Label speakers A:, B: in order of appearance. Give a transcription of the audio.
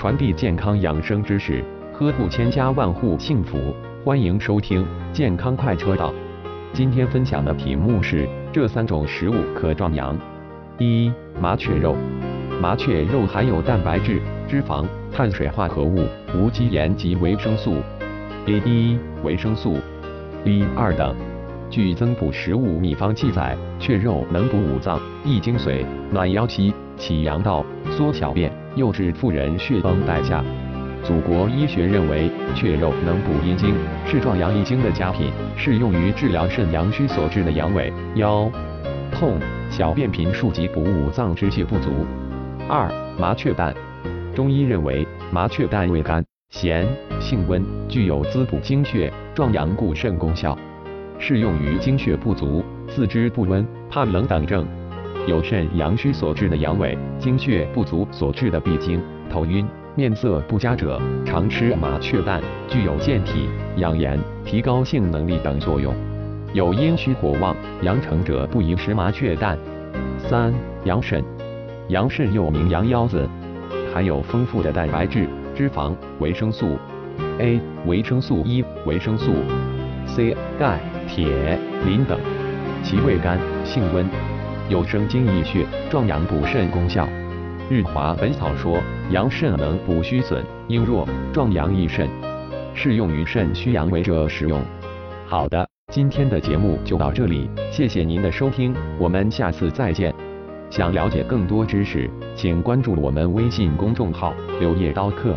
A: 传递健康养生知识，呵护千家万户幸福。欢迎收听健康快车道。今天分享的题目是：这三种食物可壮阳。一、麻雀肉。麻雀肉含有蛋白质、脂肪、碳水化合物、无机盐及维生素 A 一、维生素 B 二等。据增补食物秘方记载，雀肉能补五脏、益精髓、暖腰膝、起阳道、缩小便，诱治妇人血崩代价。祖国医学认为，雀肉能补阴经，是壮阳益精的佳品，适用于治疗肾阳虚所致的阳痿、腰痛、小便频数及补五脏之气不足。二、麻雀蛋。中医认为，麻雀蛋味甘咸，性温，具有滋补精血、壮阳固肾功效。适用于精血不足、四肢不温、怕冷等症，有肾阳虚所致的阳痿、精血不足所致的闭经、头晕、面色不佳者，常吃麻雀蛋，具有健体、养颜、提高性能力等作用。有阴虚火旺、阳盛者不宜食麻雀蛋。三、羊肾，羊肾又名羊腰子，含有丰富的蛋白质、脂肪、维生素 A、维生素 E、维生素 C、钙。铁、磷等，其味甘，性温，有生津益血、壮阳补肾功效。日华本草说，阳肾能补虚损、阴弱、壮阳益肾，适用于肾虚阳痿者食用。好的，今天的节目就到这里，谢谢您的收听，我们下次再见。想了解更多知识，请关注我们微信公众号“柳叶刀客”。